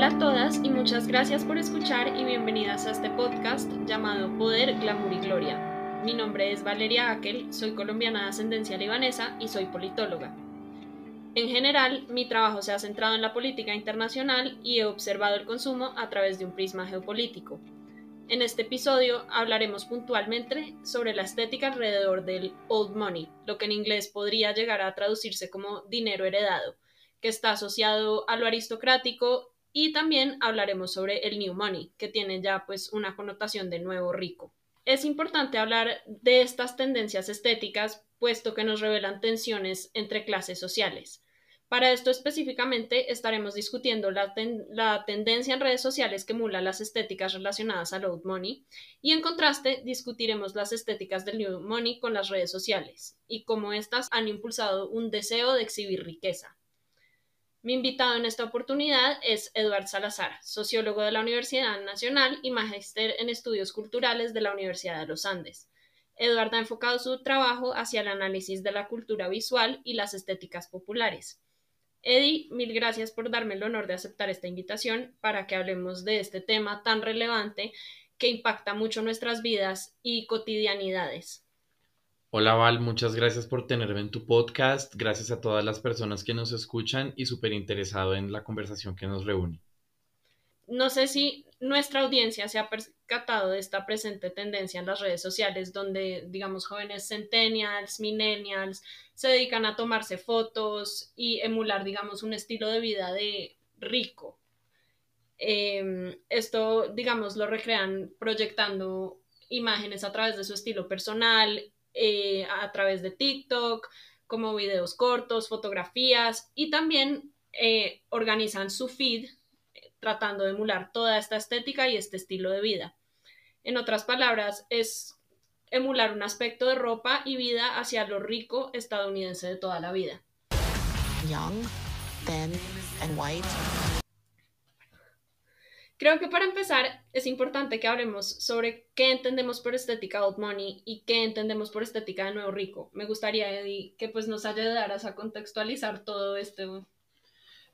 Hola a todas y muchas gracias por escuchar y bienvenidas a este podcast llamado Poder, Glamour y Gloria. Mi nombre es Valeria Akel, soy colombiana de ascendencia libanesa y soy politóloga. En general, mi trabajo se ha centrado en la política internacional y he observado el consumo a través de un prisma geopolítico. En este episodio hablaremos puntualmente sobre la estética alrededor del old money, lo que en inglés podría llegar a traducirse como dinero heredado, que está asociado a lo aristocrático y también hablaremos sobre el new money, que tiene ya pues una connotación de nuevo rico. Es importante hablar de estas tendencias estéticas puesto que nos revelan tensiones entre clases sociales. Para esto específicamente estaremos discutiendo la, tendencia en redes sociales que emula las estéticas relacionadas al old money y en contraste discutiremos las estéticas del new money con las redes sociales y cómo éstas han impulsado un deseo de exhibir riqueza. Mi invitado en esta oportunidad es Eduard Salazar, sociólogo de la Universidad Nacional y magíster en estudios culturales de la Universidad de los Andes. Eduard ha enfocado su trabajo hacia el análisis de la cultura visual y las estéticas populares. Eddie, mil gracias por darme el honor de aceptar esta invitación para que hablemos de este tema tan relevante que impacta mucho nuestras vidas y cotidianidades. Hola Val, muchas gracias por tenerme en tu podcast. Gracias a todas las personas que nos escuchan y súper interesado en la conversación que nos reúne. No sé si nuestra audiencia se ha percatado de esta presente tendencia en las redes sociales donde, digamos, jóvenes centennials, millennials, se dedican a tomarse fotos y emular, digamos, un estilo de vida de rico. Em, esto, digamos, lo recrean proyectando imágenes a través de su estilo personal eh, a través de TikTok, como videos cortos, fotografías y también eh, organizan su feed eh, tratando de emular toda esta estética y este estilo de vida. En otras palabras, es emular un aspecto de ropa y vida hacia lo rico estadounidense de toda la vida. Young, thin, and white. Creo que para empezar es importante que hablemos sobre qué entendemos por estética old money y qué entendemos por estética de nuevo rico. Me gustaría, Eddie, que pues nos ayudaras a contextualizar todo esto.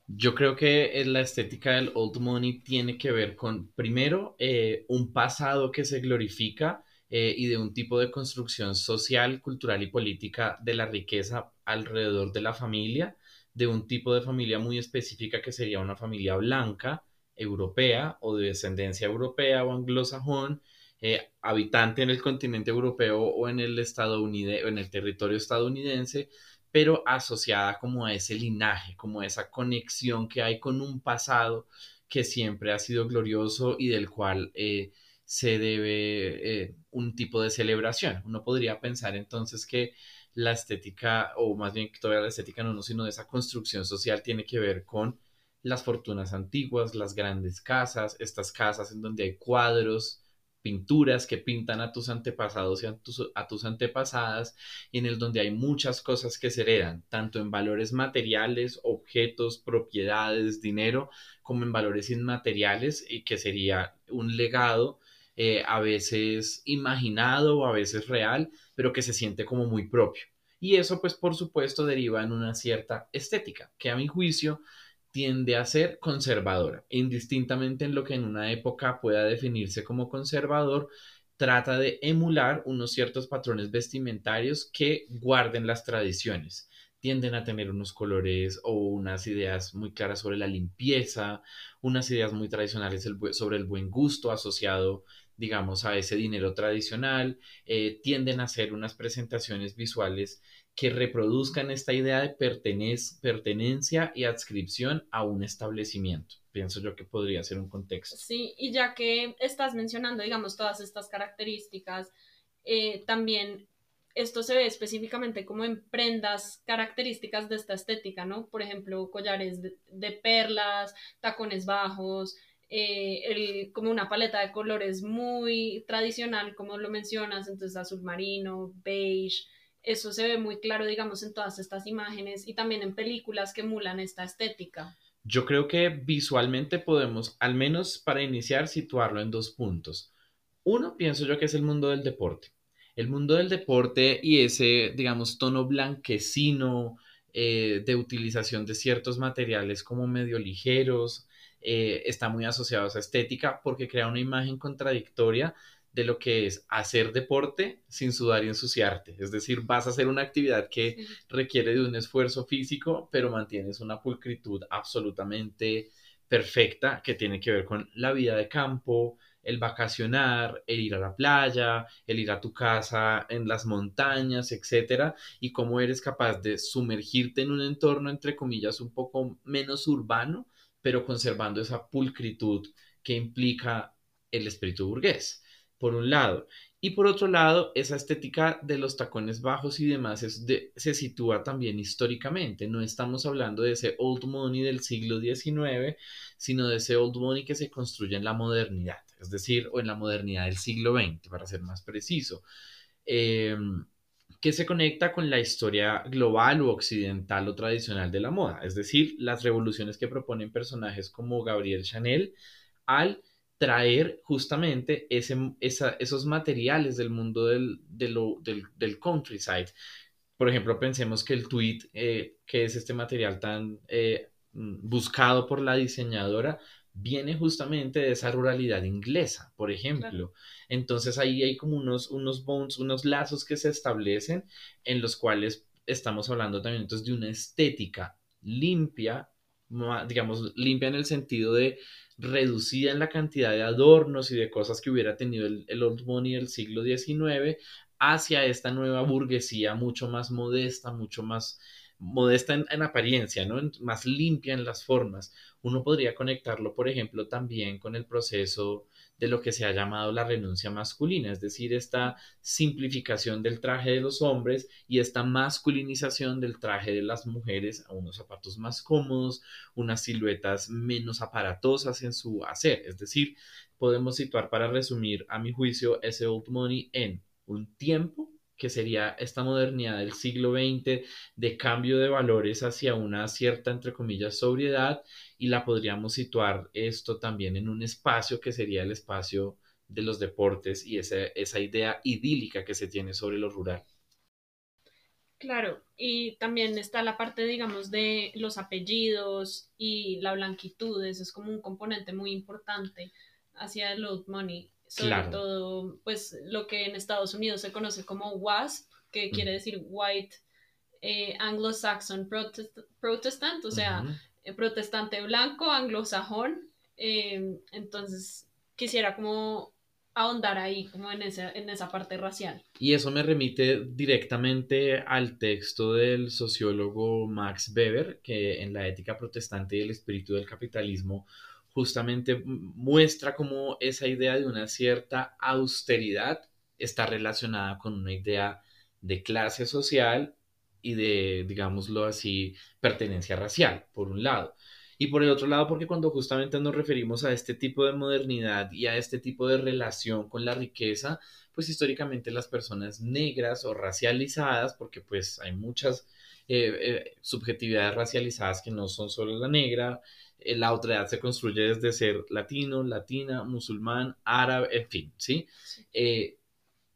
Yo creo que la estética del old money tiene que ver con, primero, eh, un pasado que se glorifica eh, y de un tipo de construcción social, cultural y política de la riqueza alrededor de la familia, de un tipo de familia muy específica que sería una familia blanca, europea o de descendencia europea o anglosajón, eh, habitante en el continente europeo o en el, estadounidense, en el territorio estadounidense, pero asociada como a ese linaje, como a esa conexión que hay con un pasado que siempre ha sido glorioso y del cual eh, se debe eh, un tipo de celebración. Uno podría pensar entonces que la estética, o más bien que todavía la estética no, no, sino de esa construcción social tiene que ver con las fortunas antiguas, las grandes casas, estas casas en donde hay cuadros, pinturas que pintan a tus antepasados y a tus, antepasadas, y en el donde hay muchas cosas que se heredan, tanto en valores materiales, objetos, propiedades, dinero, como en valores inmateriales, y que sería un legado eh, a veces imaginado o a veces real, pero que se siente como muy propio. Y eso, pues, por supuesto, deriva en una cierta estética, que a mi juicio tiende a ser conservadora, indistintamente en lo que en una época pueda definirse como conservador, trata de emular unos ciertos patrones vestimentarios que guarden las tradiciones. Tienden a tener unos colores o unas ideas muy claras sobre la limpieza, unas ideas muy tradicionales sobre el buen gusto asociado digamos, a ese dinero tradicional, eh, tienden a hacer unas presentaciones visuales que reproduzcan esta idea de pertenencia y adscripción a un establecimiento. Pienso yo que podría ser un contexto. Sí, y ya que estás mencionando, digamos, todas estas características, eh, también esto se ve específicamente como en prendas características de esta estética, ¿no? Por ejemplo, collares de, perlas, tacones bajos, eh, como una paleta de colores muy tradicional, como lo mencionas, entonces azul marino, beige, eso se ve muy claro, digamos, en todas estas imágenes y también en películas que emulan esta estética. Yo creo que visualmente podemos, al menos para iniciar, situarlo en dos puntos. Uno, pienso yo que es el mundo del deporte. El mundo del deporte y ese, digamos, tono blanquecino eh, de utilización de ciertos materiales como medio ligeros, eh, está muy asociado a esa estética porque crea una imagen contradictoria de lo que es hacer deporte sin sudar y ensuciarte. Es decir, vas a hacer una actividad que requiere de un esfuerzo físico, pero mantienes una pulcritud absolutamente perfecta que tiene que ver con la vida de campo, el vacacionar, el ir a la playa, el ir a tu casa en las montañas, etcétera, y cómo eres capaz de sumergirte en un entorno entre comillas un poco menos urbano, pero conservando esa pulcritud que implica el espíritu burgués, por un lado. Y por otro lado, esa estética de los tacones bajos y demás se sitúa también históricamente. No estamos hablando de ese old money del siglo XIX, sino de ese old money que se construye en la modernidad, es decir, o en la modernidad del siglo XX, para ser más preciso. Em, que se conecta con la historia global o occidental o tradicional de la moda, es decir, las revoluciones que proponen personajes como Gabriel Chanel al traer justamente ese, esos materiales del mundo del, del, countryside. Por ejemplo, pensemos que el tweet, eh, que es este material tan eh, buscado por la diseñadora, viene justamente de esa ruralidad inglesa, por ejemplo. Entonces ahí hay como unos, unos bonds, unos lazos que se establecen en los cuales estamos hablando también entonces de una estética limpia, digamos, limpia en el sentido de reducida en la cantidad de adornos y de cosas que hubiera tenido el, Old Money del siglo XIX hacia esta nueva burguesía mucho más modesta, mucho más modesta en, apariencia, ¿no? más limpia en las formas. Uno podría conectarlo, por ejemplo, también con el proceso de lo que se ha llamado la renuncia masculina, es decir, esta simplificación del traje de los hombres y esta masculinización del traje de las mujeres a unos zapatos más cómodos, unas siluetas menos aparatosas en su hacer. Es decir, podemos situar para resumir, a mi juicio, ese old money en un tiempo que sería esta modernidad del siglo XX de cambio de valores hacia una cierta, entre comillas, sobriedad y la podríamos situar esto también en un espacio que sería el espacio de los deportes y esa, esa idea idílica que se tiene sobre lo rural. Claro, y también está la parte, digamos, de los apellidos y la blanquitud, eso es como un componente muy importante hacia el old money sobre todo pues lo que en Estados Unidos se conoce como WASP, que quiere decir White eh, Anglo-Saxon Protestant, o sea, eh, protestante blanco, anglosajón. Eh, entonces quisiera como ahondar ahí, como en esa, en esa parte racial. Y eso me remite directamente al texto del sociólogo Max Weber, que en la ética protestante y el espíritu del capitalismo justamente muestra cómo esa idea de una cierta austeridad está relacionada con una idea de clase social y de, digámoslo así, pertenencia racial, por un lado. Y por el otro lado, porque cuando justamente nos referimos a este tipo de modernidad y a este tipo de relación con la riqueza, pues históricamente las personas negras o racializadas, porque pues hay muchas eh, eh, subjetividades racializadas que no son solo la negra, la otra edad se construye desde ser latino, latina, musulmán, árabe, en fin, ¿sí? Eh,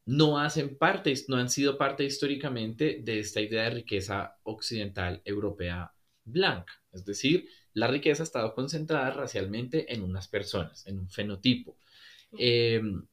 no hacen parte, no han sido parte históricamente de esta idea de riqueza occidental europea blanca. Es decir, la riqueza ha estado concentrada racialmente en unas personas, en un fenotipo. Em,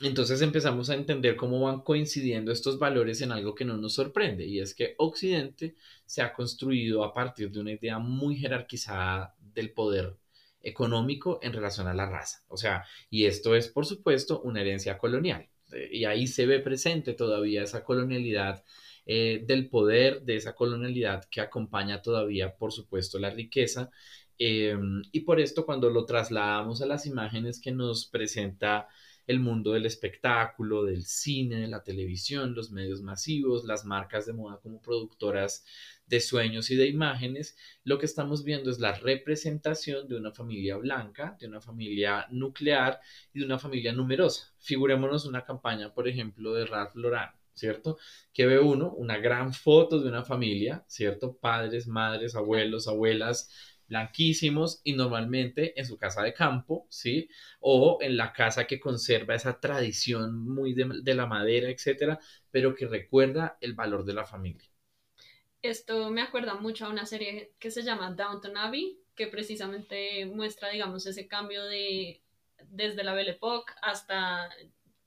entonces empezamos a entender cómo van coincidiendo estos valores en algo que no nos sorprende, y es que Occidente se ha construido a partir de una idea muy jerarquizada del poder económico en relación a la raza. O sea, y esto es, por supuesto, una herencia colonial. Y ahí se ve presente todavía esa colonialidad eh, del poder, de esa colonialidad que acompaña todavía, por supuesto, la riqueza. Em, y por esto, cuando lo trasladamos a las imágenes que nos presenta el mundo del espectáculo, del cine, de la televisión, los medios masivos, las marcas de moda como productoras de sueños y de imágenes, lo que estamos viendo es la representación de una familia blanca, de una familia nuclear y de una familia numerosa. Figurémonos una campaña, por ejemplo, de Ralph Lauren, ¿cierto? Que ve uno una gran foto de una familia, ¿cierto? Padres, madres, abuelos, abuelas, blanquísimos y normalmente en su casa de campo, ¿sí? O en la casa que conserva esa tradición muy de, de la madera, etcétera, pero que recuerda el valor de la familia. Esto me acuerda mucho a una serie que se llama Downton Abbey, que precisamente muestra, digamos, ese cambio de desde la Belle Époque hasta,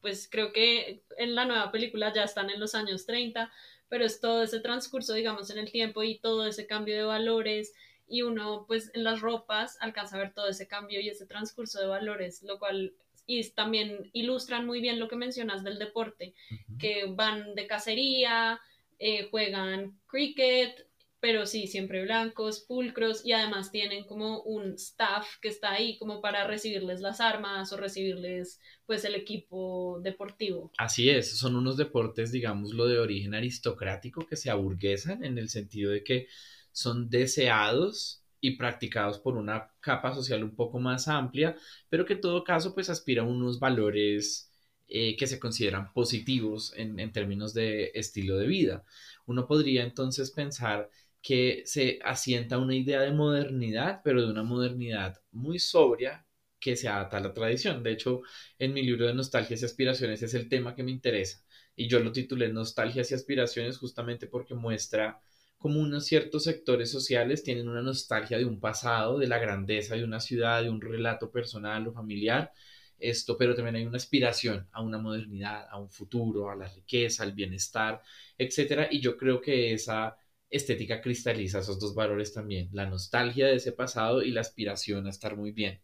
pues creo que en la nueva película ya están en los años 30, pero es todo ese transcurso, digamos, en el tiempo y todo ese cambio de valores y uno, pues en las ropas alcanza a ver todo ese cambio y ese transcurso de valores, lo cual y también ilustran muy bien lo que mencionas del deporte, que van de cacería, eh, juegan cricket, pero sí, siempre blancos, pulcros y además tienen como un staff que está ahí como para recibirles las armas o recibirles pues el equipo deportivo. Así es, son unos deportes, digamos, lo de origen aristocrático que se aburguesan en el sentido de que son deseados y practicados por una capa social un poco más amplia, pero que en todo caso pues aspira a unos valores eh, que se consideran positivos en, en términos de estilo de vida. Uno podría entonces pensar que se asienta una idea de modernidad, pero de una modernidad muy sobria que se adapta a la tradición. De hecho, en mi libro de Nostalgias y Aspiraciones es el tema que me interesa y yo lo titulé Nostalgias y Aspiraciones justamente porque muestra como unos ciertos sectores sociales tienen una nostalgia de un pasado, de la grandeza de una ciudad, de un relato personal o familiar, esto, pero también hay una aspiración a una modernidad, a un futuro, a la riqueza, al bienestar, etcétera, y yo creo que esa estética cristaliza esos dos valores también, la nostalgia de ese pasado y la aspiración a estar muy bien.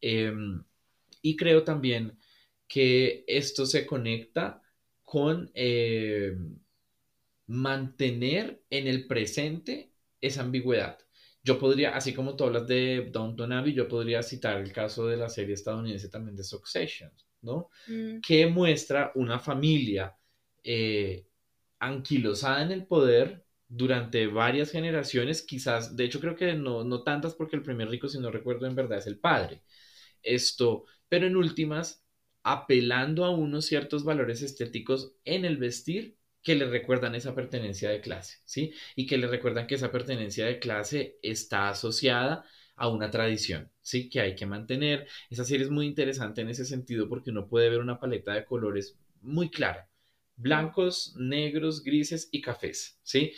Em, y creo también que esto se conecta con em, mantener en el presente esa ambigüedad. Yo podría, así como tú hablas de Downton Abbey, yo podría citar el caso de la serie estadounidense también de Succession, ¿no? Mm. Que muestra una familia eh, anquilosada en el poder durante varias generaciones, quizás, de hecho creo que no, no tantas porque el primer rico, si no recuerdo en verdad, es el padre. Esto, pero en últimas, apelando a unos ciertos valores estéticos en el vestir que le recuerdan esa pertenencia de clase, ¿sí? Y que le recuerdan que esa pertenencia de clase está asociada a una tradición, ¿sí? Que hay que mantener. Esa serie es muy interesante en ese sentido porque uno puede ver una paleta de colores muy clara. Blancos, negros, grises y cafés, ¿sí?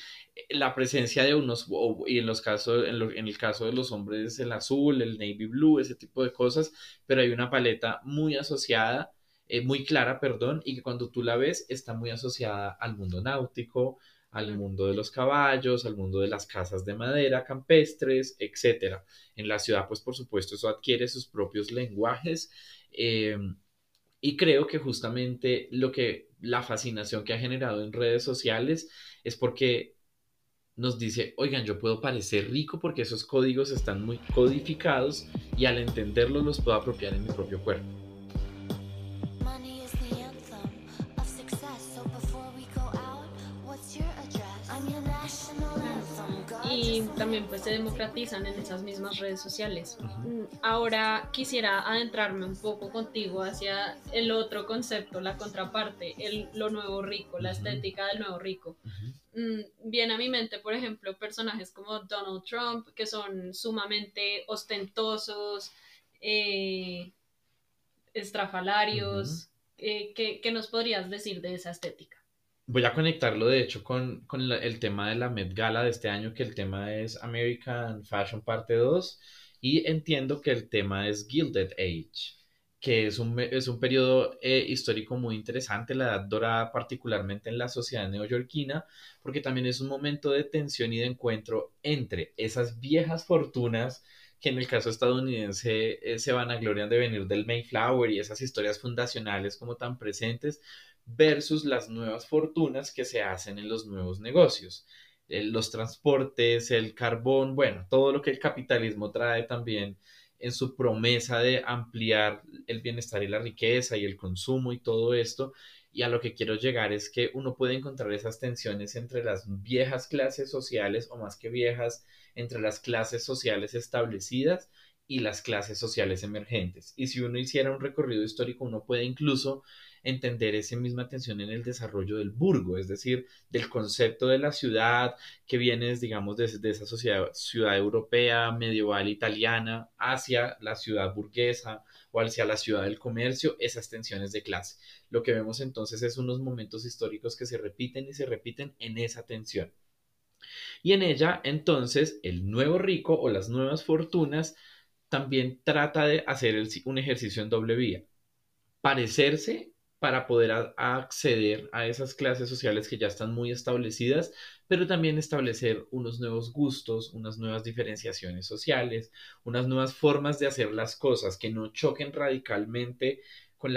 La presencia de unos, y en, los casos, en, en el caso de los hombres, el azul, el navy blue, ese tipo de cosas, pero hay una paleta muy asociada eh, muy clara, perdón, y que cuando tú la ves está muy asociada al mundo náutico, al mundo de los caballos, al mundo de las casas de madera campestres, etc. En la ciudad, pues por supuesto, eso adquiere sus propios lenguajes. Em, y creo que justamente lo que la fascinación que ha generado en redes sociales es porque nos dice, oigan, yo puedo parecer rico porque esos códigos están muy codificados y al entenderlos los puedo apropiar en mi propio cuerpo. También pues se democratizan en esas mismas redes sociales. Mm, ahora quisiera adentrarme un poco contigo hacia el otro concepto, la contraparte, el, lo nuevo rico, la estética del nuevo rico. Mm, viene a mi mente, por ejemplo, personajes como Donald Trump, que son sumamente ostentosos, eh, estrafalarios. Eh, ¿Qué nos podrías decir de esa estética? Voy a conectarlo, de hecho, con, el tema de la Met Gala de este año, que el tema es American Fashion Parte 2, y entiendo que el tema es Gilded Age, que es un, es un periodo eh, histórico muy interesante, la edad dorada particularmente en la sociedad neoyorquina, porque también es un momento de tensión y de encuentro entre esas viejas fortunas que en el caso estadounidense eh, se van a gloriar de venir del Mayflower y esas historias fundacionales como tan presentes, versus las nuevas fortunas que se hacen en los nuevos negocios. Eh, los transportes, el carbón, bueno, todo lo que el capitalismo trae también en su promesa de ampliar el bienestar y la riqueza y el consumo y todo esto. Y a lo que quiero llegar es que uno puede encontrar esas tensiones entre las viejas clases sociales o más que viejas, entre las clases sociales establecidas y las clases sociales emergentes. Y si uno hiciera un recorrido histórico, uno puede incluso entender esa misma tensión en el desarrollo del burgo, es decir, del concepto de la ciudad que viene, digamos, desde esa sociedad, ciudad europea, medieval, italiana, hacia la ciudad burguesa o hacia la ciudad del comercio, esas tensiones de clase. Lo que vemos entonces es unos momentos históricos que se repiten y se repiten en esa tensión. Y en ella, entonces, el nuevo rico o las nuevas fortunas también trata de hacer un ejercicio en doble vía. Parecerse para poder acceder a esas clases sociales que ya están muy establecidas, pero también establecer unos nuevos gustos, unas nuevas diferenciaciones sociales, unas nuevas formas de hacer las cosas que no choquen radicalmente con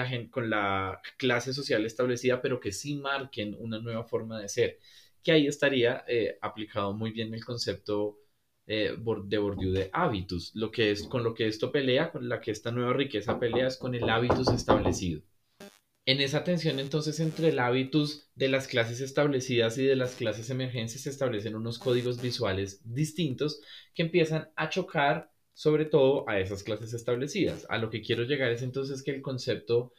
la, clase social establecida, pero que sí marquen una nueva forma de ser, que ahí estaría eh, aplicado muy bien el concepto eh, de Bourdieu de hábitos, lo que es con lo que esto pelea, con la que esta nueva riqueza pelea es con el hábitus establecido. En esa tensión entonces entre el hábitus de las clases establecidas y de las clases emergentes se establecen unos códigos visuales distintos que empiezan a chocar sobre todo a esas clases establecidas. A lo que quiero llegar es entonces que el concepto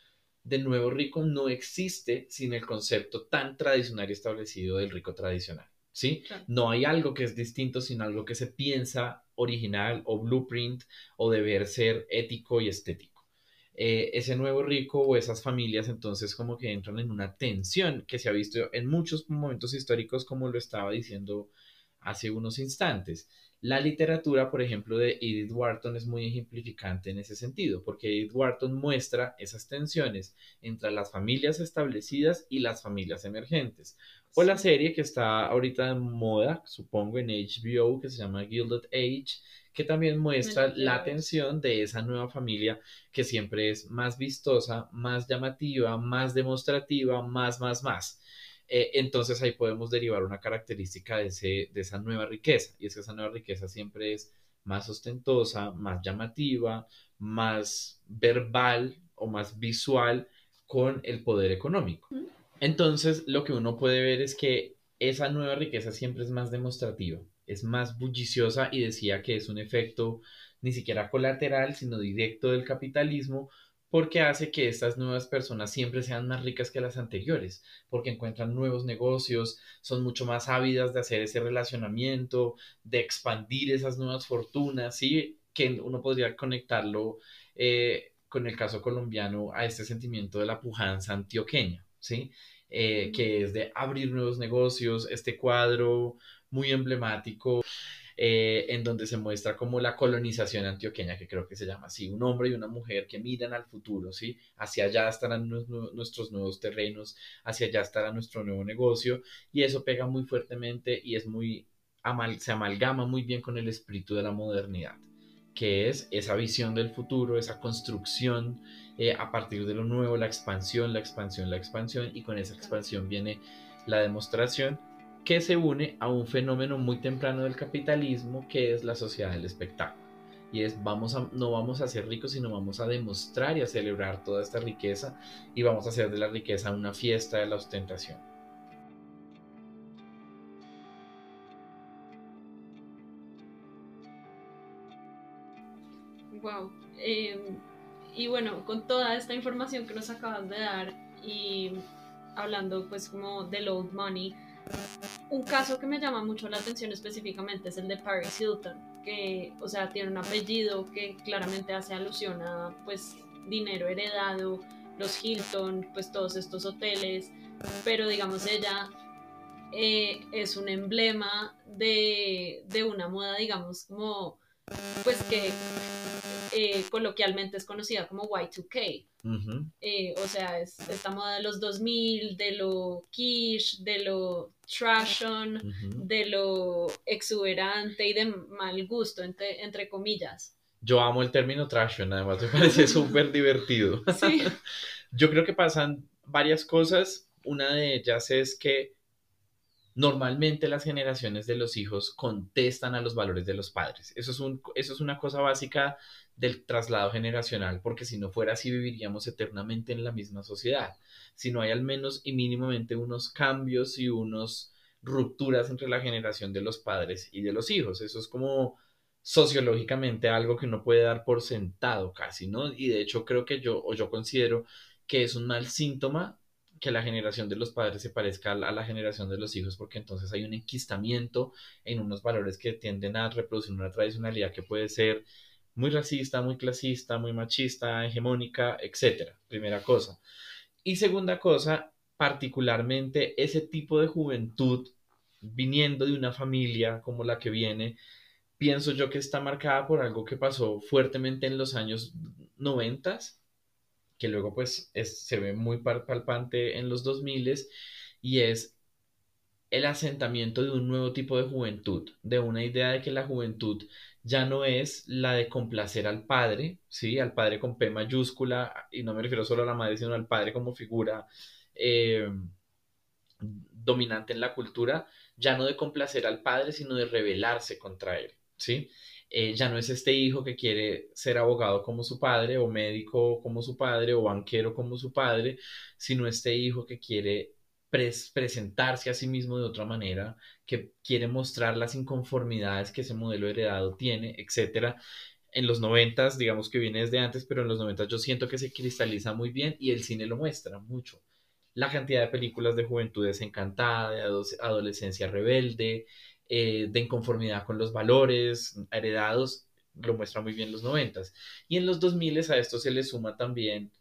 de nuevo rico no existe sin el concepto tan tradicional y establecido del rico tradicional. ¿Sí? No hay algo que es distinto sin algo que se piensa original o blueprint o deber ser ético y estético. Eh, ese nuevo rico o esas familias entonces como que entran en una tensión que se ha visto en muchos momentos históricos como lo estaba diciendo hace unos instantes. La literatura, por ejemplo, de Edith Wharton es muy ejemplificante en ese sentido, porque Edith Wharton muestra esas tensiones entre las familias establecidas y las familias emergentes. O la serie que está ahorita en moda, supongo, en HBO, que se llama Gilded Age, que también muestra la tensión de esa nueva familia que siempre es más vistosa, más llamativa, más demostrativa, más, más, más. Eh, entonces ahí podemos derivar una característica de, ese, de esa nueva riqueza, y es que esa nueva riqueza siempre es más ostentosa, más llamativa, más verbal o más visual con el poder económico. Entonces, lo que uno puede ver es que esa nueva riqueza siempre es más demostrativa es más bulliciosa y decía que es un efecto ni siquiera colateral, sino directo del capitalismo, porque hace que estas nuevas personas siempre sean más ricas que las anteriores, porque encuentran nuevos negocios, son mucho más ávidas de hacer ese relacionamiento, de expandir esas nuevas fortunas, ¿sí? que uno podría conectarlo eh, con el caso colombiano a este sentimiento de la pujanza antioqueña, ¿sí? Eh, que es de abrir nuevos negocios, este cuadro muy emblemático. Eh, en donde se muestra como la colonización antioqueña, que creo que se llama así, un hombre y una mujer que miran al futuro, ¿sí? Hacia allá estarán nuestros nuevos terrenos, hacia allá estará nuestro nuevo negocio, y eso pega muy fuertemente y es muy, se amalgama muy bien con el espíritu de la modernidad, que es esa visión del futuro, esa construcción eh, a partir de lo nuevo, la expansión, la expansión, la expansión, y con esa expansión viene la demostración que se une a un fenómeno muy temprano del capitalismo que es la sociedad del espectáculo. Y es, vamos a, no vamos a ser ricos, sino vamos a demostrar y a celebrar toda esta riqueza y vamos a hacer de la riqueza una fiesta de la ostentación. Wow. Em, y bueno, con toda esta información que nos acabas de dar y hablando pues como del old money, un caso que me llama mucho la atención específicamente es el de Paris Hilton, que, o sea, tiene un apellido que claramente hace alusión a, pues, dinero heredado, los Hilton, pues, todos estos hoteles, pero digamos, ella eh, es un emblema de, de una moda, digamos, como, pues, que eh, coloquialmente es conocida como Y2K. Eh, o sea, es esta moda de los 2000, de lo quiche, de lo trash de lo exuberante y de mal gusto, entre, entre comillas. Yo amo el término trash además me parece súper divertido. Sí. Yo creo que pasan varias cosas. Una de ellas es que normalmente las generaciones de los hijos contestan a los valores de los padres. Eso es, un, eso es una cosa básica del traslado generacional, porque si no fuera así viviríamos eternamente en la misma sociedad. Si no hay al menos y mínimamente unos cambios y unas rupturas entre la generación de los padres y de los hijos. Eso es como sociológicamente algo que uno puede dar por sentado casi, ¿no? Y de hecho creo que yo, o yo considero que es un mal síntoma que la generación de los padres se parezca a la generación de los hijos, porque entonces hay un enquistamiento en unos valores que tienden a reproducir una tradicionalidad que puede ser muy racista, muy clasista, muy machista, hegemónica, etc. Primera cosa. Y segunda cosa, particularmente ese tipo de juventud viniendo de una familia como la que viene, pienso yo que está marcada por algo que pasó fuertemente en los años noventas, que luego pues se ve muy palpante en los 2000 y es el asentamiento de un nuevo tipo de juventud, de una idea de que la juventud ya no es la de complacer al padre, ¿sí? Al padre con P mayúscula, y no me refiero solo a la madre, sino al padre como figura eh, dominante en la cultura, ya no de complacer al padre, sino de rebelarse contra él, ¿sí? Eh, ya no es este hijo que quiere ser abogado como su padre, o médico como su padre, o banquero como su padre, sino este hijo que quiere presentarse a sí mismo de otra manera, que quiere mostrar las inconformidades que ese modelo heredado tiene, etcétera. En los noventas, digamos que viene desde antes, pero en los noventas yo siento que se cristaliza muy bien y el cine lo muestra mucho. La cantidad de películas de juventud desencantada, de adolescencia rebelde, eh, de inconformidad con los valores heredados, lo muestra muy bien los noventas. Y en los dos miles a esto se le suma también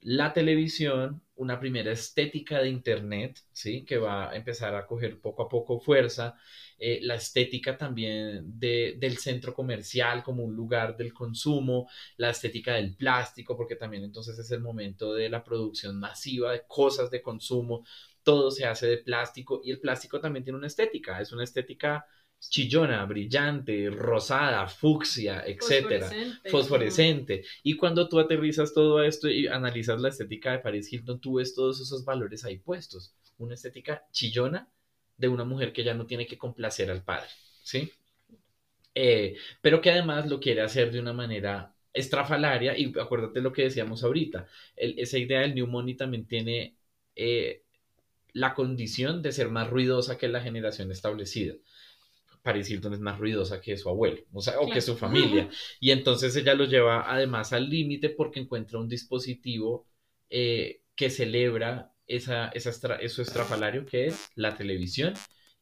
la televisión, una primera estética de Internet, ¿sí? que va a empezar a coger poco a poco fuerza, eh, la estética también del centro comercial como un lugar del consumo, la estética del plástico, porque también entonces es el momento de la producción masiva de cosas de consumo, todo se hace de plástico y el plástico también tiene una estética, es una estética chillona, brillante, rosada, fucsia, etcétera, fosforescente. Y cuando tú aterrizas todo esto y analizas la estética de Paris Hilton, tú ves todos esos valores ahí puestos. Una estética chillona de una mujer que ya no tiene que complacer al padre, ¿sí? Eh, pero que además lo quiere hacer de una manera estrafalaria y acuérdate lo que decíamos ahorita, esa idea del New Money también tiene eh, la condición de ser más ruidosa que la generación establecida. Paris Hilton es más ruidosa que su abuelo, o sea, o que su familia. Y entonces ella lo lleva además al límite porque encuentra un dispositivo eh, que celebra esa, esa eso estrafalario que es la televisión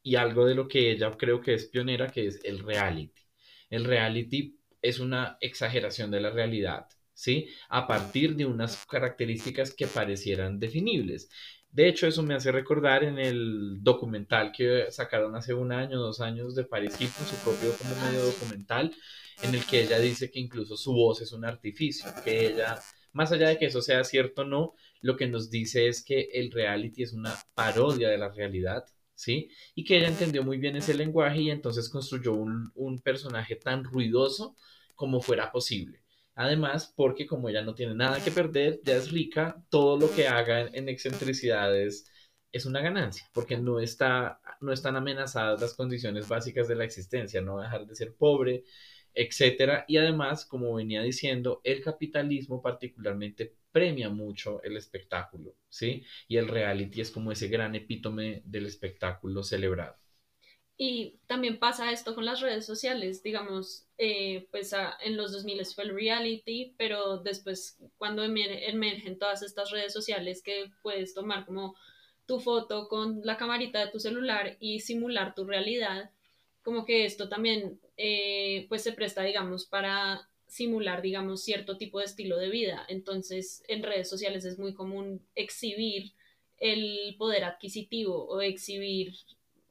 y algo de lo que ella creo que es pionera, que es el reality. El reality es una exageración de la realidad, ¿sí? A partir de unas características que parecieran definibles. De hecho, eso me hace recordar en el documental que sacaron hace un año, dos años de Paris Hilton, su propio como ah, medio documental, en el que ella dice que incluso su voz es un artificio, que ella, más allá de que eso sea cierto o no, lo que nos dice es que el reality es una parodia de la realidad, ¿sí? Y que ella entendió muy bien ese lenguaje y entonces construyó un, un personaje tan ruidoso como fuera posible. Además, porque como ella no tiene nada que perder, ya es rica, todo lo que haga en, excentricidades es una ganancia, porque no, está, no están amenazadas las condiciones básicas de la existencia, no dejar de ser pobre, etcétera. Y además, como venía diciendo, el capitalismo particularmente premia mucho el espectáculo, ¿sí? Y el reality es como ese gran epítome del espectáculo celebrado. Y también pasa esto con las redes sociales, digamos, eh, pues en los 2000 fue el reality, pero después cuando emergen todas estas redes sociales que puedes tomar como tu foto con la camarita de tu celular y simular tu realidad, como que esto también eh, pues se presta, digamos, para simular, digamos, cierto tipo de estilo de vida. Entonces, en redes sociales es muy común exhibir el poder adquisitivo o exhibir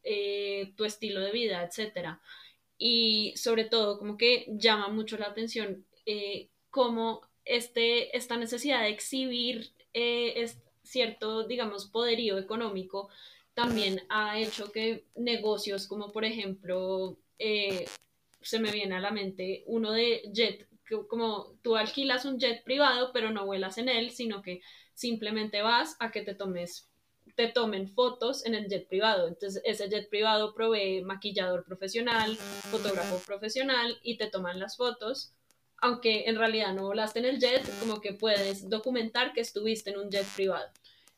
eh, tu estilo de vida, etcétera. Y sobre todo, como que llama mucho la atención eh, cómo este, esta necesidad de exhibir eh, es cierto, digamos, poderío económico también ha hecho que negocios como, por ejemplo, se me viene a la mente uno de jet, como tú alquilas un jet privado, pero no vuelas en él, sino que simplemente vas a que te tomes te tomen fotos en el jet privado. Entonces, ese jet privado provee maquillador profesional, fotógrafo profesional y te toman las fotos. Aunque en realidad no volaste en el jet, como que puedes documentar que estuviste en un jet privado.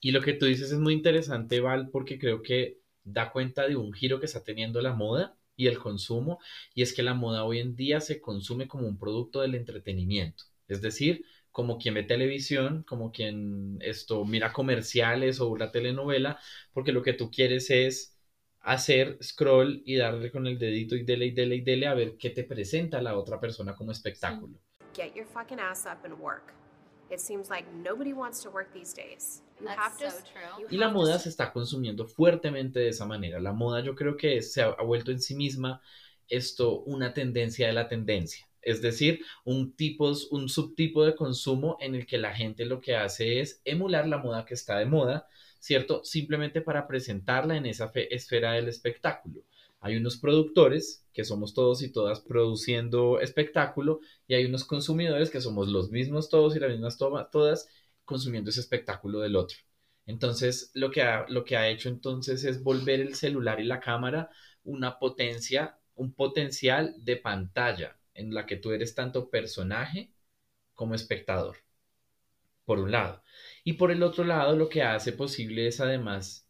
Y lo que tú dices es muy interesante, Val, porque creo que da cuenta de un giro que está teniendo la moda y el consumo, y es que la moda hoy en día se consume como un producto del entretenimiento. Es decir, como quien ve televisión, como quien esto mira comerciales o una telenovela, porque lo que tú quieres es hacer scroll y darle con el dedito y dele y dele y dele a ver qué te presenta la otra persona como espectáculo. Get your fucking ass up and work. It seems like nobody wants to work these days. Y la moda se está consumiendo fuertemente de esa manera. La moda yo creo que se ha, vuelto en sí misma esto una tendencia de la tendencia. Es decir, un, tipo, un subtipo de consumo en el que la gente lo que hace es emular la moda que está de moda, ¿cierto? Simplemente para presentarla en esa esfera del espectáculo. Hay unos productores, que somos todos y todas produciendo espectáculo, y hay unos consumidores, que somos los mismos todos y las mismas todas, consumiendo ese espectáculo del otro. Entonces, lo que, ha, lo que ha hecho entonces es volver el celular y la cámara una potencia, un potencial de pantalla en la que tú eres tanto personaje como espectador, por un lado. Y por el otro lado, lo que hace posible es además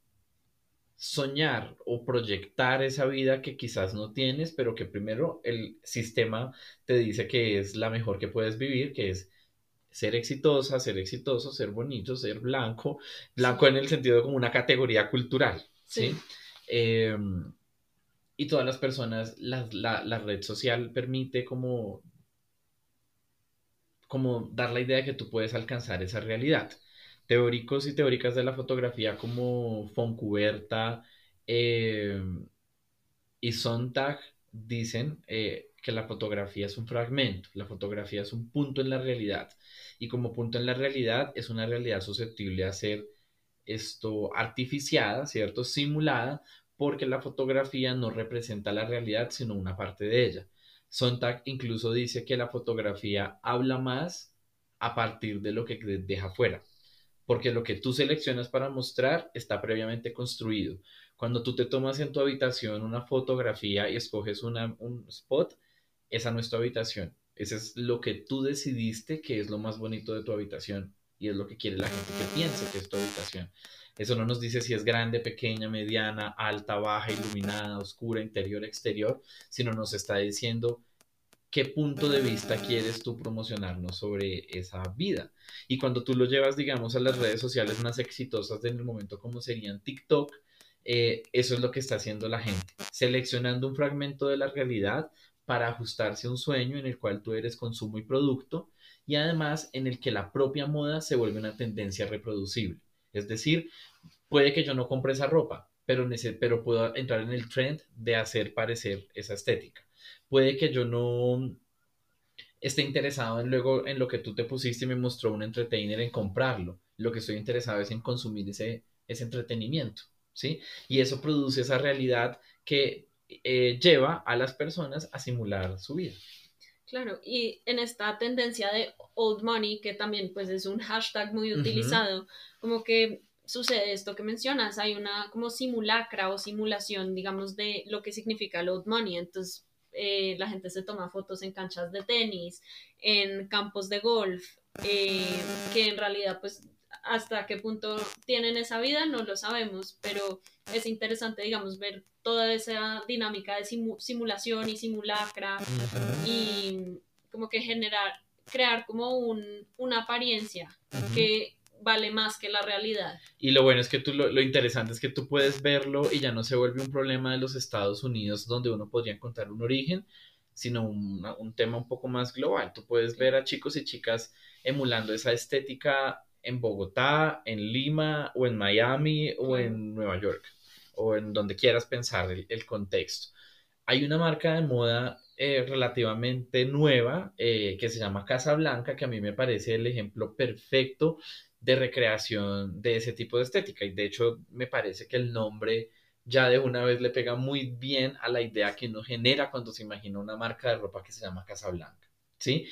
soñar o proyectar esa vida que quizás no tienes, pero que primero el sistema te dice que es la mejor que puedes vivir, que es ser exitosa, ser exitoso, ser bonito, ser blanco, blanco en el sentido de como una categoría cultural, ¿sí? Em, y todas las personas, la, la, red social permite como, como dar la idea de que tú puedes alcanzar esa realidad teóricos y teóricas de la fotografía como Foncuberta eh, y Sontag dicen eh, que la fotografía es un fragmento, la fotografía es un punto en la realidad y como punto en la realidad es una realidad susceptible a ser esto artificiada, ¿cierto? Simulada, porque la fotografía no representa la realidad, sino una parte de ella. Sontag incluso dice que la fotografía habla más a partir de lo que deja fuera porque lo que tú seleccionas para mostrar está previamente construido. Cuando tú te tomas en tu habitación una fotografía y escoges un spot, esa no es tu habitación. Ese es lo que tú decidiste que es lo más bonito de tu habitación y es lo que quiere la gente que piense que es tu habitación. Eso no nos dice si es grande, pequeña, mediana, alta, baja, iluminada, oscura, interior, exterior, sino nos está diciendo qué punto de vista quieres tú promocionarnos sobre esa vida. Y cuando tú lo llevas, digamos, a las redes sociales más exitosas en el momento, como serían TikTok, eh, eso es lo que está haciendo la gente, seleccionando un fragmento de la realidad para ajustarse a un sueño en el cual tú eres consumo y producto, y además en el que la propia moda se vuelve una tendencia reproducible. Es decir, puede que yo no compre esa ropa, pero, pero puedo entrar en el trend de hacer parecer esa estética puede que yo no esté interesado en luego en lo que tú te pusiste y me mostró un entertainer en comprarlo. Lo que estoy interesado es en consumir ese, ese entretenimiento, ¿sí? Y eso produce esa realidad que eh, lleva a las personas a simular su vida. Claro, y en esta tendencia de old money, que también pues es un hashtag muy utilizado, como que sucede esto que mencionas, hay una como simulacra o simulación, digamos, de lo que significa el old money. Entonces, eh, la gente se toma fotos en canchas de tenis, en campos de golf, eh, que en realidad pues hasta qué punto tienen esa vida no lo sabemos, pero es interesante, digamos, ver toda esa dinámica de simulación y simulacra y como que generar, crear como un, una apariencia que vale más que la realidad. Y lo bueno es que tú, lo, interesante es que tú puedes verlo y ya no se vuelve un problema de los Estados Unidos donde uno podría encontrar un origen, sino un, un tema un poco más global. Tú puedes ver a chicos y chicas emulando esa estética en Bogotá, en Lima o en Miami o en Nueva York o en donde quieras pensar el, contexto. Hay una marca de moda eh, relativamente nueva eh, que se llama Casa Blanca, que a mí me parece el ejemplo perfecto de recreación de ese tipo de estética. Y de hecho, me parece que el nombre ya de una vez le pega muy bien a la idea que uno genera cuando se imagina una marca de ropa que se llama Casablanca. ¿sí?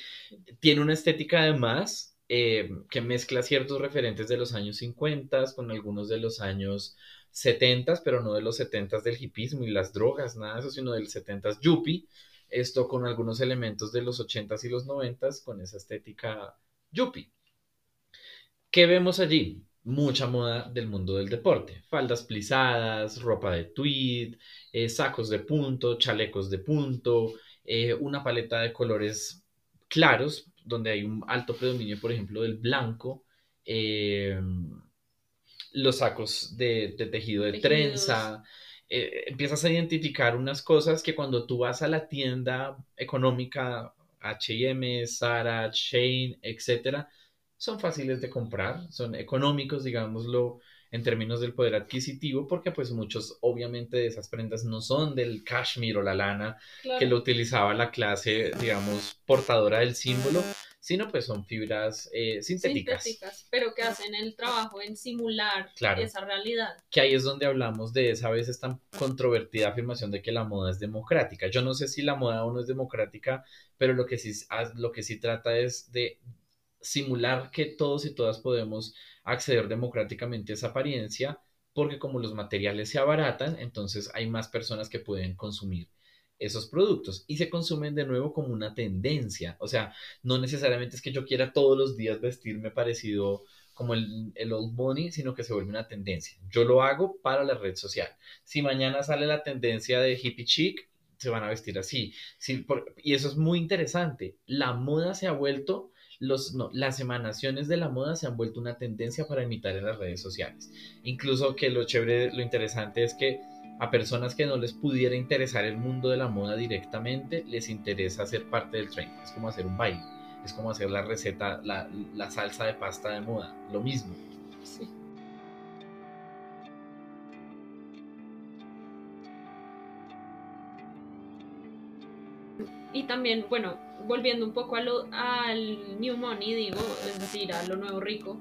Tiene una estética además eh, que mezcla ciertos referentes de los años 50 con algunos de los años 70, pero no de los 70 del hipismo y las drogas, nada de eso, sino del 70 yuppie. Esto con algunos elementos de los 80s y los 90s con esa estética yuppie. ¿Qué vemos allí? Mucha moda del mundo del deporte. Faldas plisadas, ropa de tweed, eh, sacos de punto, chalecos de punto, eh, una paleta de colores claros, donde hay un alto predominio, por ejemplo, del blanco, eh, los sacos de, tejido de trenza. empiezas a identificar unas cosas que cuando tú vas a la tienda económica, HM, Zara, Shane, etcétera, son fáciles de comprar, son económicos, digámoslo, en términos del poder adquisitivo, porque pues muchos obviamente de esas prendas no son del cashmere o la lana que lo utilizaba la clase, digamos, portadora del símbolo, sino pues son fibras eh, sintéticas. Sintéticas, pero que hacen el trabajo en simular esa realidad. Que ahí es donde hablamos de esa vez tan controvertida afirmación de que la moda es democrática. Yo no sé si la moda aún no es democrática, pero lo que sí, lo que sí trata es de simular que todos y todas podemos acceder democráticamente a esa apariencia, porque como los materiales se abaratan, entonces hay más personas que pueden consumir esos productos y se consumen de nuevo como una tendencia. O sea, no necesariamente es que yo quiera todos los días vestirme parecido como el, el, old money, sino que se vuelve una tendencia. Yo lo hago para la red social. Si mañana sale la tendencia de hippie chic, se van a vestir así. y eso es muy interesante. La moda se ha vuelto los, no, las emanaciones de la moda se han vuelto una tendencia para imitar en las redes sociales. Incluso que lo chévere, lo interesante es que a personas que no les pudiera interesar el mundo de la moda directamente, les interesa ser parte del trend. Es como hacer un baile, es como hacer la receta, la, la salsa de pasta de moda, lo mismo. Sí. Y también, bueno, volviendo un poco a lo, al New Money, digo, es decir, a lo nuevo rico,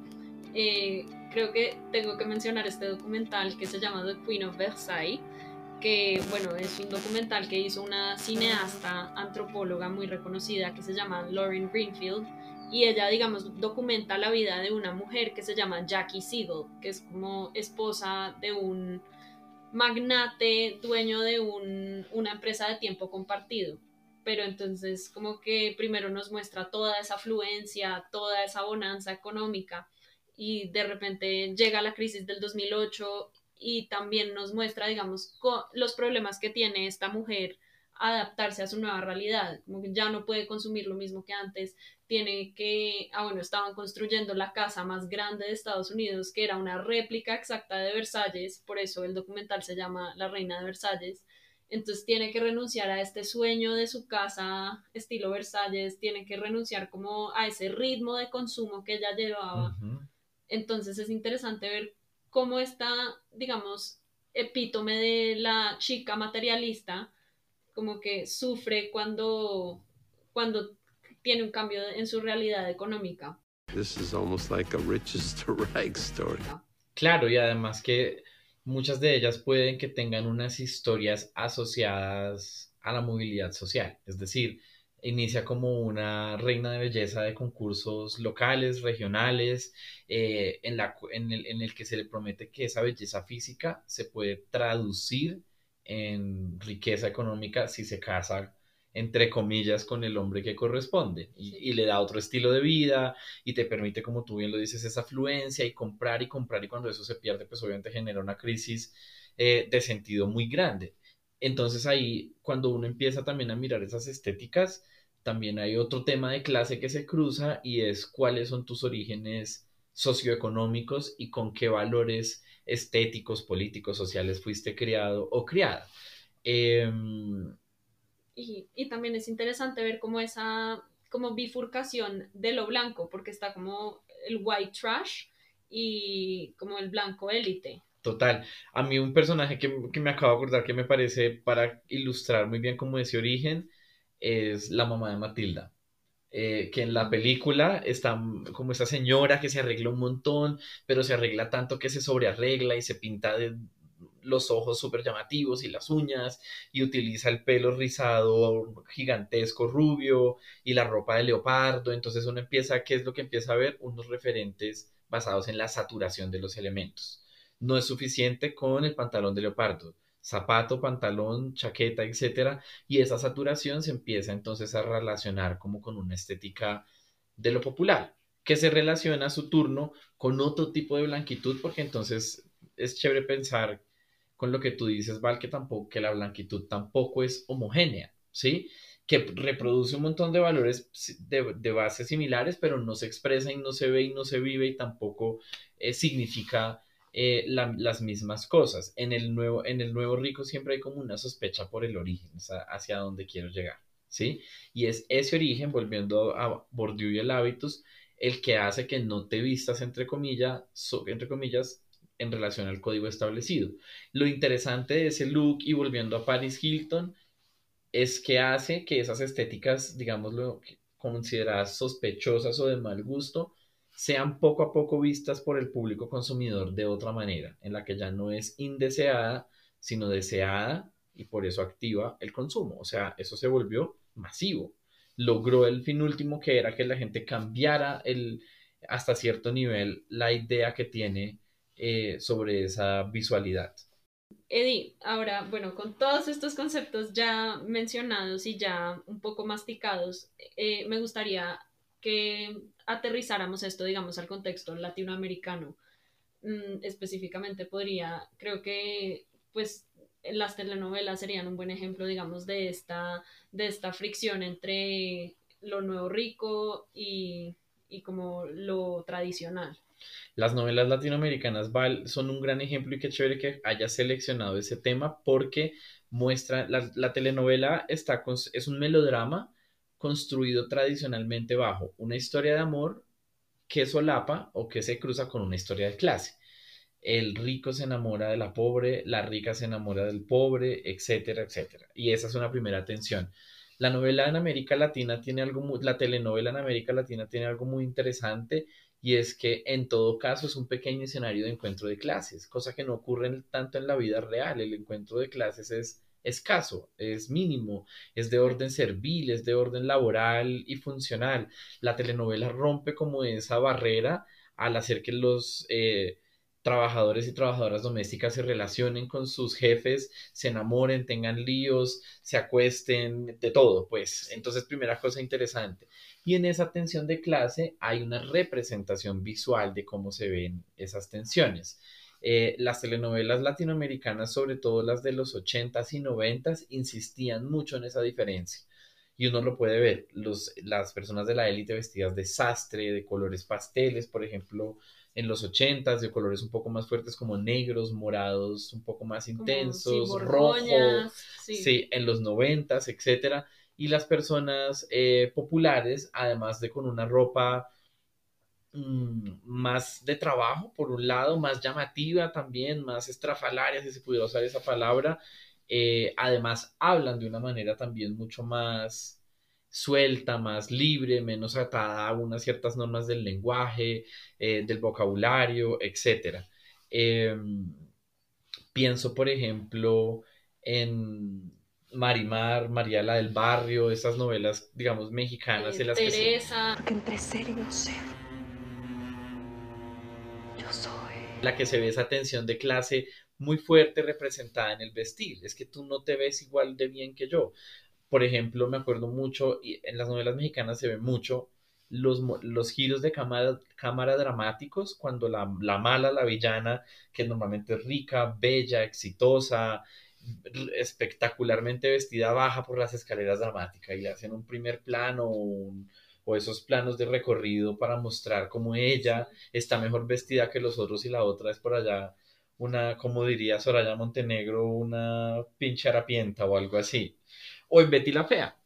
eh, creo que tengo que mencionar este documental que se llama The Queen of Versailles, que bueno, es un documental que hizo una cineasta antropóloga muy reconocida que se llama Lauren Greenfield y ella, digamos, documenta la vida de una mujer que se llama Jackie Siegel, que es como esposa de un magnate, dueño de un, una empresa de tiempo compartido pero entonces como que primero nos muestra toda esa afluencia, toda esa bonanza económica y de repente llega la crisis del 2008 y también nos muestra, digamos, los problemas que tiene esta mujer adaptarse a su nueva realidad, ya no puede consumir lo mismo que antes, tiene que, ah bueno, estaban construyendo la casa más grande de Estados Unidos, que era una réplica exacta de Versalles, por eso el documental se llama La Reina de Versalles, entonces tiene que renunciar a este sueño de su casa estilo Versalles, tiene que renunciar como a ese ritmo de consumo que ella llevaba. Entonces es interesante ver cómo está, digamos, epítome de la chica materialista, como que sufre cuando, cuando tiene un cambio en su realidad económica. This is almost like a riches to story. Claro, y además que muchas de ellas pueden que tengan unas historias asociadas a la movilidad social, es decir, inicia como una reina de belleza de concursos locales, regionales, eh, en, la, en, el, en el que se le promete que esa belleza física se puede traducir en riqueza económica si se casa entre comillas, con el hombre que corresponde y, le da otro estilo de vida y te permite, como tú bien lo dices, esa afluencia y comprar y comprar y cuando eso se pierde, pues obviamente genera una crisis eh, de sentido muy grande. Entonces ahí, cuando uno empieza también a mirar esas estéticas, también hay otro tema de clase que se cruza y es cuáles son tus orígenes socioeconómicos y con qué valores estéticos, políticos, sociales fuiste criado o criada. Em, y, también es interesante ver como esa como bifurcación de lo blanco, porque está como el white trash y como el blanco élite. Total. A mí un personaje que, me acabo de acordar que me parece para ilustrar muy bien como ese origen es la mamá de Matilda. Eh, que en la película está como esa señora que se arregla un montón, pero se arregla tanto que se sobrearregla y se pinta de, los ojos súper llamativos y las uñas y utiliza el pelo rizado gigantesco rubio y la ropa de leopardo. Entonces uno empieza, ¿qué es lo que empieza a ver? Unos referentes basados en la saturación de los elementos. No es suficiente con el pantalón de leopardo, zapato, pantalón, chaqueta, etcétera, y esa saturación se empieza entonces a relacionar como con una estética de lo popular, que se relaciona a su turno con otro tipo de blanquitud, porque entonces es chévere pensar con lo que tú dices, Val, que tampoco, que la blanquitud tampoco es homogénea, ¿sí? Que reproduce un montón de valores de, bases similares, pero no se expresa y no se ve y no se vive y tampoco eh, significa eh, las mismas cosas. En el, nuevo, en el nuevo rico siempre hay como una sospecha por el origen, o sea, hacia dónde quiero llegar, ¿sí? Y es ese origen, volviendo a Bourdieu y el hábitus, el que hace que no te vistas entre comillas, entre comillas en relación al código establecido. Lo interesante de ese look y volviendo a Paris Hilton es que hace que esas estéticas, digámoslo, consideradas sospechosas o de mal gusto, sean poco a poco vistas por el público consumidor de otra manera, en la que ya no es indeseada, sino deseada y por eso activa el consumo. O sea, eso se volvió masivo. Logró el fin último que era que la gente cambiara el, hasta cierto nivel la idea que tiene eh, sobre esa visualidad. Eddie, ahora, bueno, con todos estos conceptos ya mencionados y ya un poco masticados, eh, me gustaría que aterrizáramos esto, digamos, al contexto latinoamericano. Mm, específicamente podría, creo que, pues, las telenovelas serían un buen ejemplo, digamos, de esta, de esta fricción entre lo nuevo rico y, y como lo tradicional. Las novelas latinoamericanas son un gran ejemplo y qué chévere que haya seleccionado ese tema porque muestra, la, telenovela está es un melodrama construido tradicionalmente bajo una historia de amor que solapa o que se cruza con una historia de clase. El rico se enamora de la pobre, la rica se enamora del pobre, etcétera, etcétera. Y esa es una primera tensión. La novela en América Latina tiene algo la telenovela en América Latina tiene algo muy interesante y es que en todo caso es un pequeño escenario de encuentro de clases, cosa que no ocurre tanto en la vida real. El encuentro de clases es escaso, es mínimo, es de orden servil, es de orden laboral y funcional. La telenovela rompe como esa barrera al hacer que los eh, trabajadores y trabajadoras domésticas se relacionen con sus jefes, se enamoren, tengan líos, se acuesten, de todo, pues. Entonces, primera cosa interesante. Y en esa tensión de clase hay una representación visual de cómo se ven esas tensiones. Eh, las telenovelas latinoamericanas, sobre todo las de los 80s y 90s, insistían mucho en esa diferencia. Y uno lo puede ver, los, las personas de la élite vestidas de sastre, de colores pasteles, por ejemplo, en los 80s, de colores un poco más fuertes como negros, morados, un poco más intensos, rojos, sí. en los 90s, etcétera y las personas eh, populares, además de con una ropa mm, más de trabajo, por un lado, más llamativa también, más estrafalaria, si se pudiera usar esa palabra, eh, además hablan de una manera también mucho más suelta, más libre, menos atada a unas ciertas normas del lenguaje, eh, del vocabulario, etc. Em, pienso, por ejemplo, en Marimar, María la del Barrio, esas novelas, digamos, mexicanas. Eh, las Teresa. Que entre ser y no ser. Yo soy. La que se ve esa tensión de clase muy fuerte representada en el vestir. Es que tú no te ves igual de bien que yo. Por ejemplo, me acuerdo mucho, y en las novelas mexicanas se ve mucho los, los giros de cámara, dramáticos cuando la, la mala, la villana, que normalmente es rica, bella, exitosa, espectacularmente vestida baja por las escaleras dramáticas y hacen un primer plano o, esos planos de recorrido para mostrar cómo ella está mejor vestida que los otros y la otra es por allá una, como diría Soraya Montenegro, una pinche harapienta o algo así. O en Betty la Fea,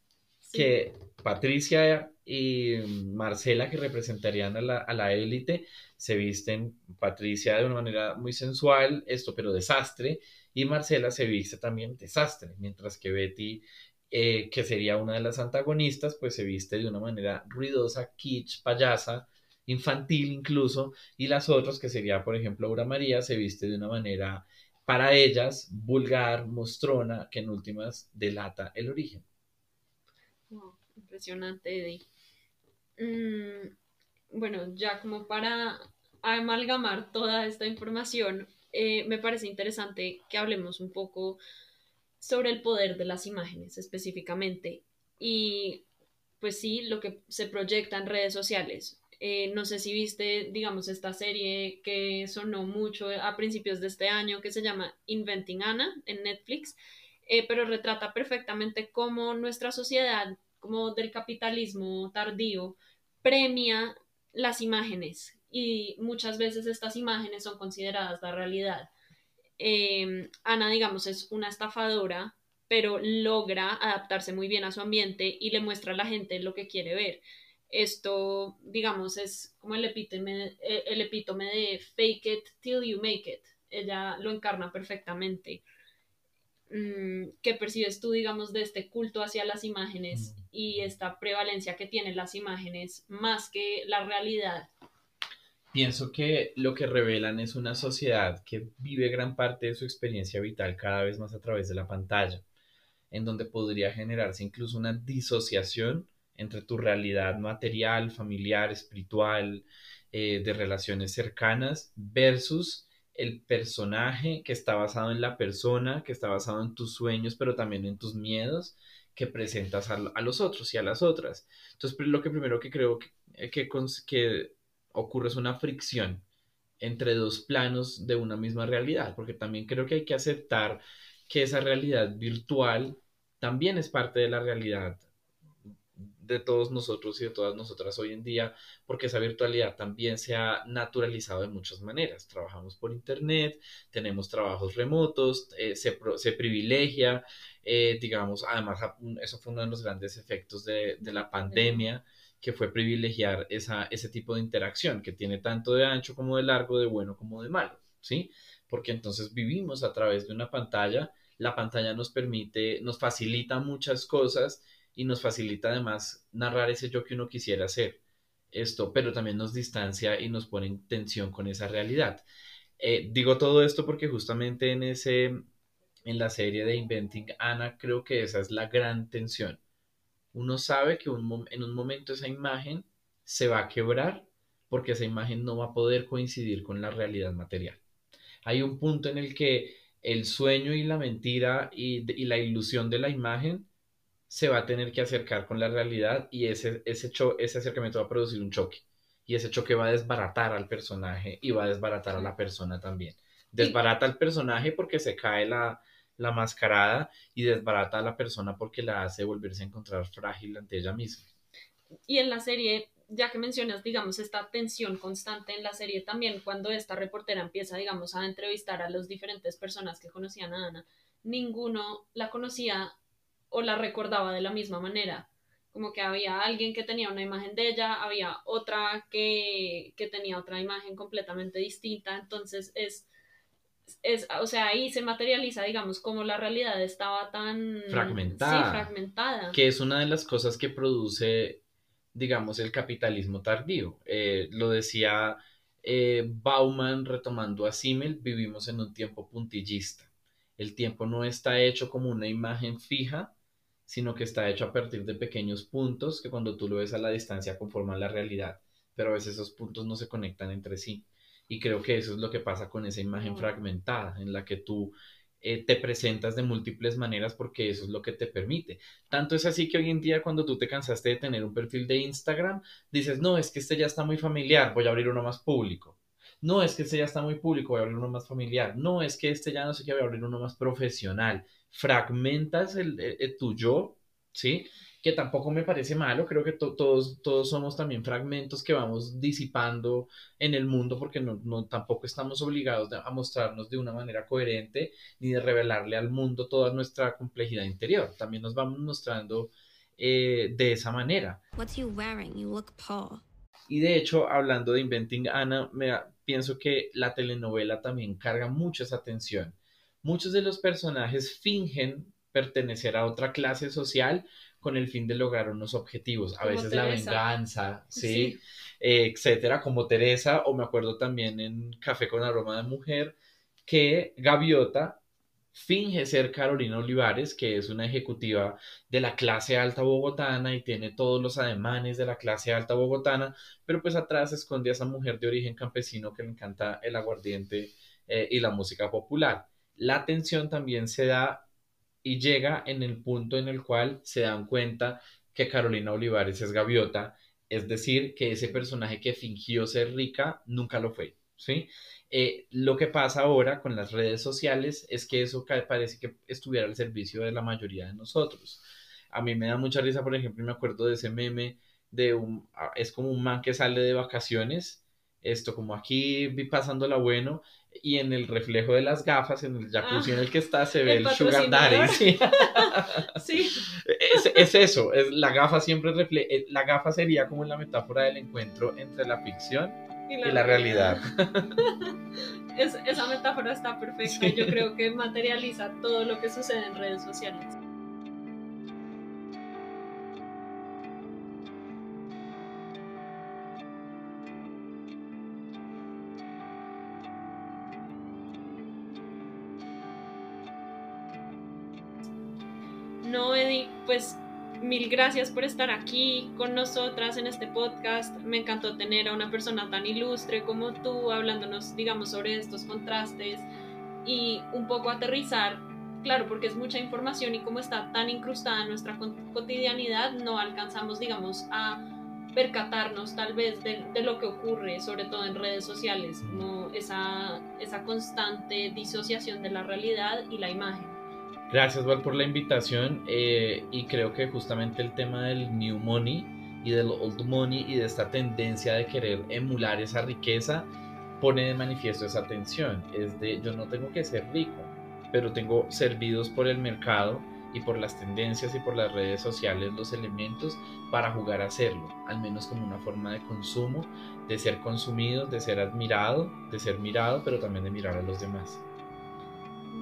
que Patricia y Marcela, que representarían a la, a la élite, se visten, Patricia de una manera muy sensual, esto pero desastre, y Marcela se viste también desastre, mientras que Betty, eh, que sería una de las antagonistas, pues se viste de una manera ruidosa, kitsch, payasa, infantil incluso, y las otras, que sería por ejemplo Aura María, se viste de una manera para ellas vulgar, mostrona, que en últimas delata el origen. impresionante, Eddie. Mm, bueno, ya como para amalgamar toda esta información, eh, me parece interesante que hablemos un poco sobre el poder de las imágenes específicamente y pues sí, lo que se proyecta en redes sociales. Eh, no sé si viste, digamos, esta serie que sonó mucho a principios de este año que se llama Inventing Anna en Netflix, eh, pero retrata perfectamente cómo nuestra sociedad, como del capitalismo tardío, premia las imágenes y muchas veces estas imágenes son consideradas la realidad. Em, Ana, digamos, es una estafadora, pero logra adaptarse muy bien a su ambiente y le muestra a la gente lo que quiere ver. Esto, digamos, es como el epítome, eh, el epítome de fake it till you make it. Ella lo encarna perfectamente. Mm, ¿Qué percibes tú, digamos, de este culto hacia las imágenes Mm. y esta prevalencia que tienen las imágenes más que la realidad? Pienso que lo que revelan es una sociedad que vive gran parte de su experiencia vital cada vez más a través de la pantalla, en donde podría generarse incluso una disociación entre tu realidad material, familiar, espiritual, eh, de relaciones cercanas, versus el personaje que está basado en la persona, que está basado en tus sueños, pero también en tus miedos que presentas a, a los otros y a las otras. Entonces, lo que primero que creo que, que, cons- que ocurre es una fricción entre dos planos de una misma realidad, porque también creo que hay que aceptar que esa realidad virtual también es parte de la realidad de todos nosotros y de todas nosotras hoy en día, porque esa virtualidad también se ha naturalizado de muchas maneras. Trabajamos por internet, tenemos trabajos remotos, eh, se, se privilegia, eh, digamos, además eso fue uno de los grandes efectos de, de la pandemia, que fue privilegiar esa, ese tipo de interacción que tiene tanto de ancho como de largo, de bueno como de malo, ¿sí? Porque entonces vivimos a través de una pantalla, la pantalla nos permite, nos facilita muchas cosas y nos facilita además narrar ese yo que uno quisiera hacer. Esto, pero también nos distancia y nos pone en tensión con esa realidad. Eh, digo todo esto porque justamente en ese, en la serie de Inventing Anna, creo que esa es la gran tensión. Uno sabe que un en un momento esa imagen se va a quebrar porque esa imagen no va a poder coincidir con la realidad material. Hay un punto en el que el sueño y la mentira y, y la ilusión de la imagen se va a tener que acercar con la realidad y ese, ese, cho- ese acercamiento va a producir un choque. Y ese choque va a desbaratar al personaje y va a desbaratar a la persona también. Desbarata al personaje porque se cae la, la mascarada y desbarata a la persona porque la hace volverse a encontrar frágil ante ella misma. Y en la serie, ya que mencionas, digamos, esta tensión constante en la serie también, cuando esta reportera empieza, digamos, a entrevistar a las diferentes personas que conocían a Ana, ninguno la conocía o la recordaba de la misma manera. Como que había alguien que tenía una imagen de ella, había otra que, que tenía otra imagen completamente distinta. Entonces es, es, o sea, ahí se materializa, digamos, como la realidad estaba tan Fragmentada. Sí, fragmentada. que es una de las cosas que produce, digamos, el capitalismo tardío. Eh, lo decía eh, Bauman retomando a Simmel, vivimos en un tiempo puntillista. El tiempo no está hecho como una imagen fija, sino que está hecho a partir de pequeños puntos que cuando tú lo ves a la distancia conforman la realidad, pero a veces esos puntos no se conectan entre sí. Y creo que eso es lo que pasa con esa imagen fragmentada, en la que tú eh, te presentas de múltiples maneras porque eso es lo que te permite. Tanto es así que hoy en día cuando tú te cansaste de tener un perfil de Instagram, dices, no, es que este ya está muy familiar, voy a abrir uno más público. No, es que este ya está muy público, voy a abrir uno más familiar. No, es que este ya no sé qué, voy a abrir uno más profesional. Fragmentas el, el- el tu yo, ¿sí? Que tampoco me parece malo, creo que to- todos, todos somos también fragmentos que vamos disipando en el mundo porque no, no- tampoco estamos obligados a mostrarnos de una manera coherente ni de revelarle al mundo toda nuestra complejidad interior. También nos vamos mostrando eh, de esa manera. What's you wearing? You look poor. Y de hecho, hablando de Inventing Anna, me pienso que la telenovela también carga mucho esa tensión. Muchos de los personajes fingen pertenecer a otra clase social con el fin de lograr unos objetivos. A veces la venganza, ¿sí? Sí. Eh, etcétera, como Teresa, o me acuerdo también en Café con aroma de mujer, que Gaviota finge ser Carolina Olivares, que es una ejecutiva de la clase alta bogotana y tiene todos los ademanes de la clase alta bogotana, pero pues atrás se esconde a esa mujer de origen campesino que le encanta el aguardiente eh, y la música popular. La tensión también se da y llega en el punto en el cual se dan cuenta que Carolina Olivares es gaviota, es decir, que ese personaje que fingió ser rica nunca lo fue, ¿sí? Eh, lo que pasa ahora con las redes sociales es que eso parece que estuviera al servicio de la mayoría de nosotros. A mí me da mucha risa, por ejemplo, y me acuerdo de ese meme de un, ah, es como un man que sale de vacaciones, esto como aquí vi pasándola bueno, y en el reflejo de las gafas, en el jacuzzi Ah, en el que está, se ve el el, sugar daddy. sí. Sí, Es, es eso, es, la gafa siempre refleja, la gafa sería como la metáfora del encuentro entre la ficción y la realidad. Es- esa metáfora está perfecta. Sí. Yo creo que materializa todo lo que sucede en redes sociales. Pues mil gracias por estar aquí con nosotras en este podcast. Me encantó tener a una persona tan ilustre como tú hablándonos, digamos, sobre estos contrastes y un poco aterrizar, claro, porque es mucha información y como está tan incrustada en nuestra cotidianidad, no alcanzamos, digamos, a percatarnos tal vez de, de lo que ocurre, sobre todo en redes sociales, como esa, esa constante disociación de la realidad y la imagen. Gracias, Val, por la invitación. eh, y creo que justamente el tema del New Money y del Old Money y de esta tendencia de querer emular esa riqueza pone de manifiesto esa tensión. Es de yo no tengo que ser rico, pero tengo servidos por el mercado y por las tendencias y por las redes sociales los elementos para jugar a hacerlo, al menos como una forma de consumo, de ser consumido, de ser admirado, de ser mirado, pero también de mirar a los demás.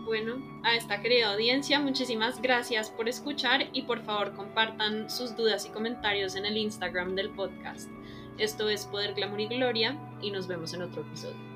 Bueno, a esta querida audiencia, muchísimas gracias por escuchar y por favor compartan sus dudas y comentarios en el Instagram del podcast. Esto es Poder, Glamour y Gloria y nos vemos en otro episodio.